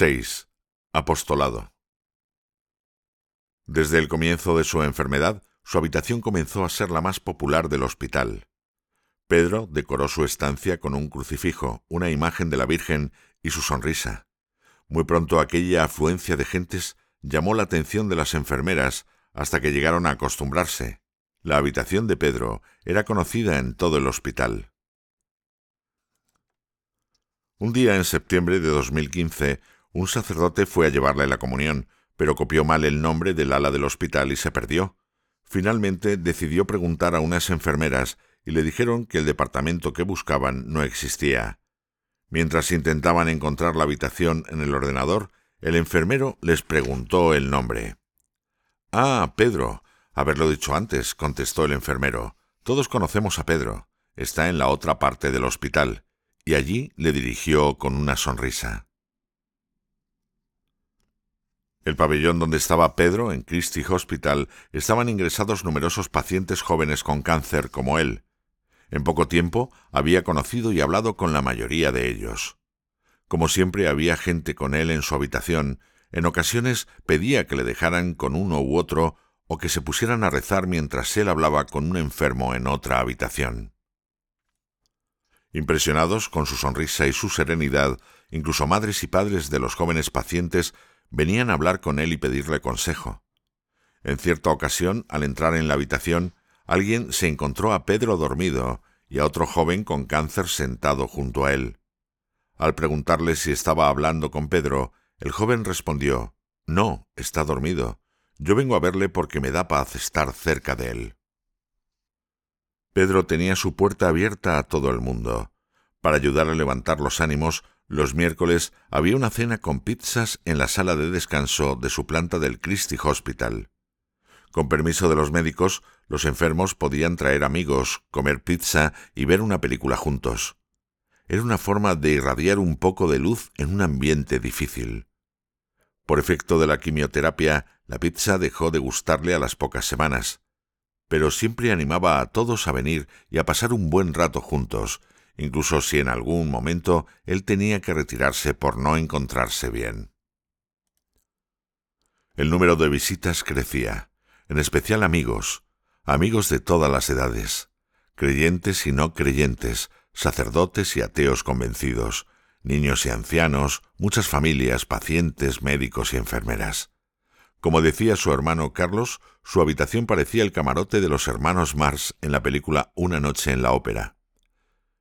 6. Apostolado. Desde el comienzo de su enfermedad, su habitación comenzó a ser la más popular del hospital. Pedro decoró su estancia con un crucifijo, una imagen de la Virgen y su sonrisa. Muy pronto aquella afluencia de gentes llamó la atención de las enfermeras hasta que llegaron a acostumbrarse. La habitación de Pedro era conocida en todo el hospital. Un día en septiembre de 2015, un sacerdote fue a llevarle la comunión, pero copió mal el nombre del ala del hospital y se perdió. Finalmente decidió preguntar a unas enfermeras y le dijeron que el departamento que buscaban no existía. Mientras intentaban encontrar la habitación en el ordenador, el enfermero les preguntó el nombre. Ah, Pedro. Haberlo dicho antes, contestó el enfermero. Todos conocemos a Pedro. Está en la otra parte del hospital. Y allí le dirigió con una sonrisa. El pabellón donde estaba Pedro, en Christie Hospital, estaban ingresados numerosos pacientes jóvenes con cáncer como él. En poco tiempo había conocido y hablado con la mayoría de ellos. Como siempre había gente con él en su habitación, en ocasiones pedía que le dejaran con uno u otro o que se pusieran a rezar mientras él hablaba con un enfermo en otra habitación. Impresionados con su sonrisa y su serenidad, incluso madres y padres de los jóvenes pacientes venían a hablar con él y pedirle consejo. En cierta ocasión, al entrar en la habitación, alguien se encontró a Pedro dormido y a otro joven con cáncer sentado junto a él. Al preguntarle si estaba hablando con Pedro, el joven respondió No, está dormido. Yo vengo a verle porque me da paz estar cerca de él. Pedro tenía su puerta abierta a todo el mundo. Para ayudar a levantar los ánimos, los miércoles había una cena con pizzas en la sala de descanso de su planta del Christie Hospital. Con permiso de los médicos, los enfermos podían traer amigos, comer pizza y ver una película juntos. Era una forma de irradiar un poco de luz en un ambiente difícil. Por efecto de la quimioterapia, la pizza dejó de gustarle a las pocas semanas, pero siempre animaba a todos a venir y a pasar un buen rato juntos, incluso si en algún momento él tenía que retirarse por no encontrarse bien. El número de visitas crecía, en especial amigos, amigos de todas las edades, creyentes y no creyentes, sacerdotes y ateos convencidos, niños y ancianos, muchas familias, pacientes, médicos y enfermeras. Como decía su hermano Carlos, su habitación parecía el camarote de los hermanos Mars en la película Una noche en la ópera.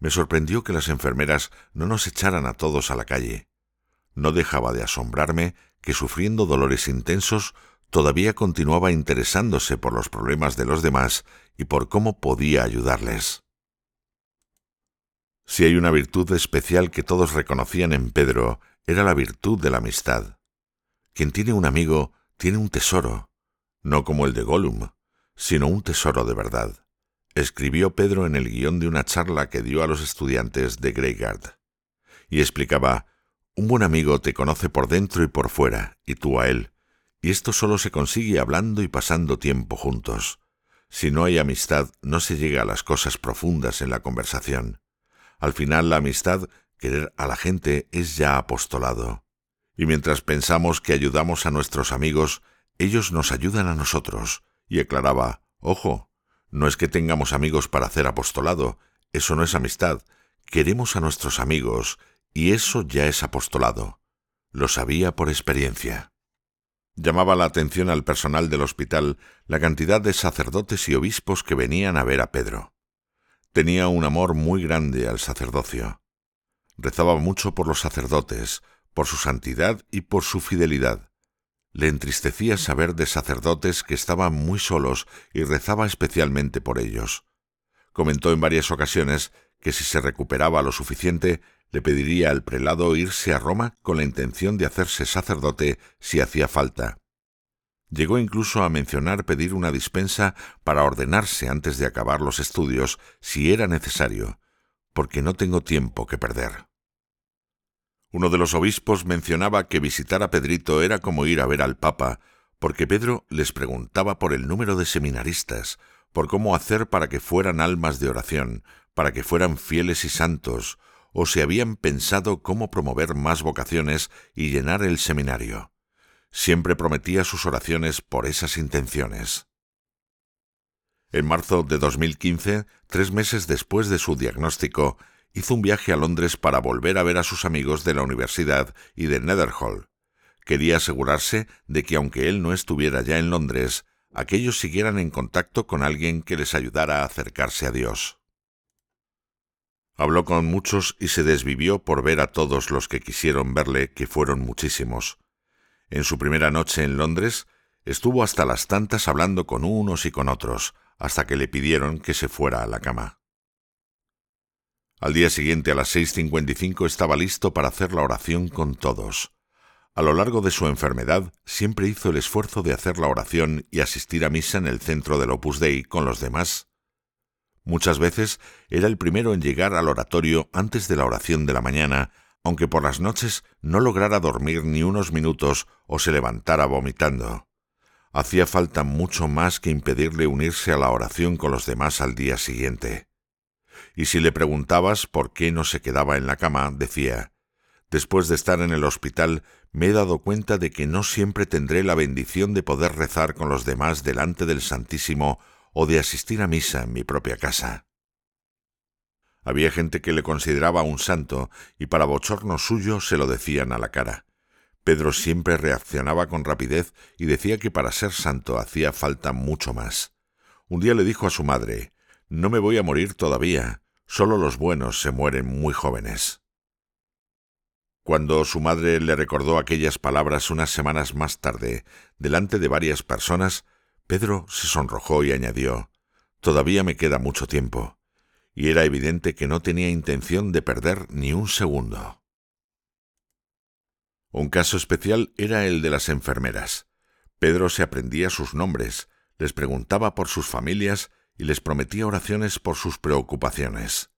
Me sorprendió que las enfermeras no nos echaran a todos a la calle. No dejaba de asombrarme que sufriendo dolores intensos todavía continuaba interesándose por los problemas de los demás y por cómo podía ayudarles. Si hay una virtud especial que todos reconocían en Pedro, era la virtud de la amistad. Quien tiene un amigo tiene un tesoro, no como el de Gollum, sino un tesoro de verdad escribió Pedro en el guion de una charla que dio a los estudiantes de Greygard. Y explicaba, un buen amigo te conoce por dentro y por fuera, y tú a él, y esto solo se consigue hablando y pasando tiempo juntos. Si no hay amistad, no se llega a las cosas profundas en la conversación. Al final la amistad, querer a la gente, es ya apostolado. Y mientras pensamos que ayudamos a nuestros amigos, ellos nos ayudan a nosotros. Y aclaraba, ojo, no es que tengamos amigos para hacer apostolado, eso no es amistad. Queremos a nuestros amigos, y eso ya es apostolado. Lo sabía por experiencia. Llamaba la atención al personal del hospital la cantidad de sacerdotes y obispos que venían a ver a Pedro. Tenía un amor muy grande al sacerdocio. Rezaba mucho por los sacerdotes, por su santidad y por su fidelidad. Le entristecía saber de sacerdotes que estaban muy solos y rezaba especialmente por ellos. Comentó en varias ocasiones que si se recuperaba lo suficiente, le pediría al prelado irse a Roma con la intención de hacerse sacerdote si hacía falta. Llegó incluso a mencionar pedir una dispensa para ordenarse antes de acabar los estudios si era necesario, porque no tengo tiempo que perder. Uno de los obispos mencionaba que visitar a Pedrito era como ir a ver al Papa, porque Pedro les preguntaba por el número de seminaristas, por cómo hacer para que fueran almas de oración, para que fueran fieles y santos, o si habían pensado cómo promover más vocaciones y llenar el seminario. Siempre prometía sus oraciones por esas intenciones. En marzo de 2015, tres meses después de su diagnóstico, hizo un viaje a Londres para volver a ver a sus amigos de la universidad y de Netherhall. Quería asegurarse de que aunque él no estuviera ya en Londres, aquellos siguieran en contacto con alguien que les ayudara a acercarse a Dios. Habló con muchos y se desvivió por ver a todos los que quisieron verle, que fueron muchísimos. En su primera noche en Londres, estuvo hasta las tantas hablando con unos y con otros, hasta que le pidieron que se fuera a la cama. Al día siguiente a las 6.55 estaba listo para hacer la oración con todos. A lo largo de su enfermedad siempre hizo el esfuerzo de hacer la oración y asistir a misa en el centro del Opus Dei con los demás. Muchas veces era el primero en llegar al oratorio antes de la oración de la mañana, aunque por las noches no lograra dormir ni unos minutos o se levantara vomitando. Hacía falta mucho más que impedirle unirse a la oración con los demás al día siguiente y si le preguntabas por qué no se quedaba en la cama, decía, Después de estar en el hospital, me he dado cuenta de que no siempre tendré la bendición de poder rezar con los demás delante del Santísimo o de asistir a misa en mi propia casa. Había gente que le consideraba un santo y para bochorno suyo se lo decían a la cara. Pedro siempre reaccionaba con rapidez y decía que para ser santo hacía falta mucho más. Un día le dijo a su madre no me voy a morir todavía, solo los buenos se mueren muy jóvenes. Cuando su madre le recordó aquellas palabras unas semanas más tarde, delante de varias personas, Pedro se sonrojó y añadió Todavía me queda mucho tiempo. Y era evidente que no tenía intención de perder ni un segundo. Un caso especial era el de las enfermeras. Pedro se aprendía sus nombres, les preguntaba por sus familias y les prometía oraciones por sus preocupaciones.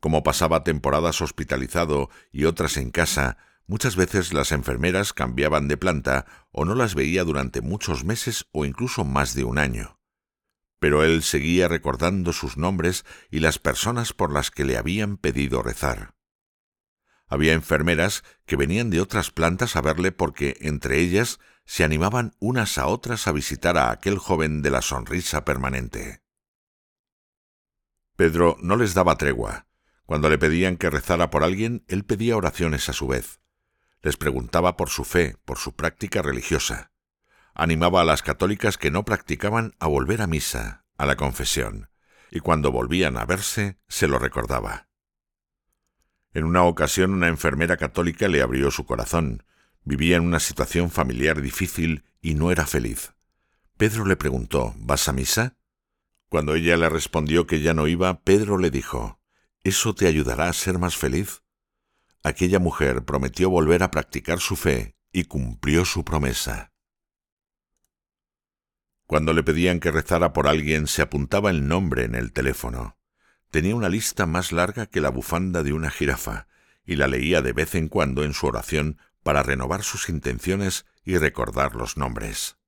Como pasaba temporadas hospitalizado y otras en casa, muchas veces las enfermeras cambiaban de planta o no las veía durante muchos meses o incluso más de un año. Pero él seguía recordando sus nombres y las personas por las que le habían pedido rezar. Había enfermeras que venían de otras plantas a verle porque entre ellas se animaban unas a otras a visitar a aquel joven de la sonrisa permanente. Pedro no les daba tregua. Cuando le pedían que rezara por alguien, él pedía oraciones a su vez. Les preguntaba por su fe, por su práctica religiosa. Animaba a las católicas que no practicaban a volver a misa, a la confesión, y cuando volvían a verse, se lo recordaba. En una ocasión una enfermera católica le abrió su corazón. Vivía en una situación familiar difícil y no era feliz. Pedro le preguntó ¿Vas a misa? Cuando ella le respondió que ya no iba, Pedro le dijo, ¿Eso te ayudará a ser más feliz? Aquella mujer prometió volver a practicar su fe y cumplió su promesa. Cuando le pedían que rezara por alguien, se apuntaba el nombre en el teléfono. Tenía una lista más larga que la bufanda de una jirafa, y la leía de vez en cuando en su oración para renovar sus intenciones y recordar los nombres.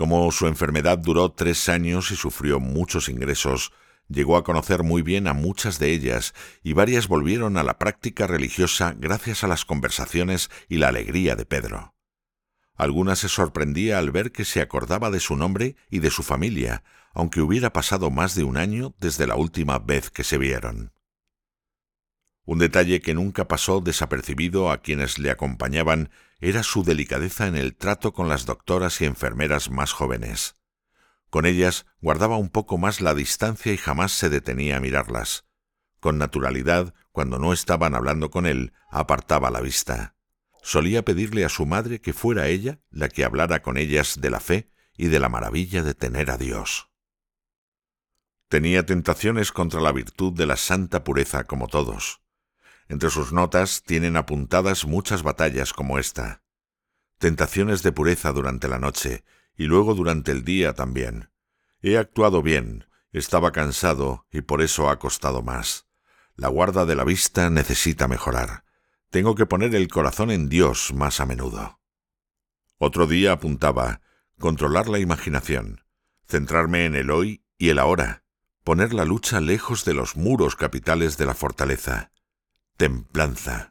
Como su enfermedad duró tres años y sufrió muchos ingresos, llegó a conocer muy bien a muchas de ellas y varias volvieron a la práctica religiosa gracias a las conversaciones y la alegría de Pedro. Algunas se sorprendía al ver que se acordaba de su nombre y de su familia, aunque hubiera pasado más de un año desde la última vez que se vieron. Un detalle que nunca pasó desapercibido a quienes le acompañaban era su delicadeza en el trato con las doctoras y enfermeras más jóvenes. Con ellas guardaba un poco más la distancia y jamás se detenía a mirarlas. Con naturalidad, cuando no estaban hablando con él, apartaba la vista. Solía pedirle a su madre que fuera ella la que hablara con ellas de la fe y de la maravilla de tener a Dios. Tenía tentaciones contra la virtud de la santa pureza como todos. Entre sus notas tienen apuntadas muchas batallas como esta. Tentaciones de pureza durante la noche y luego durante el día también. He actuado bien, estaba cansado y por eso ha costado más. La guarda de la vista necesita mejorar. Tengo que poner el corazón en Dios más a menudo. Otro día apuntaba controlar la imaginación, centrarme en el hoy y el ahora, poner la lucha lejos de los muros capitales de la fortaleza. Templanza.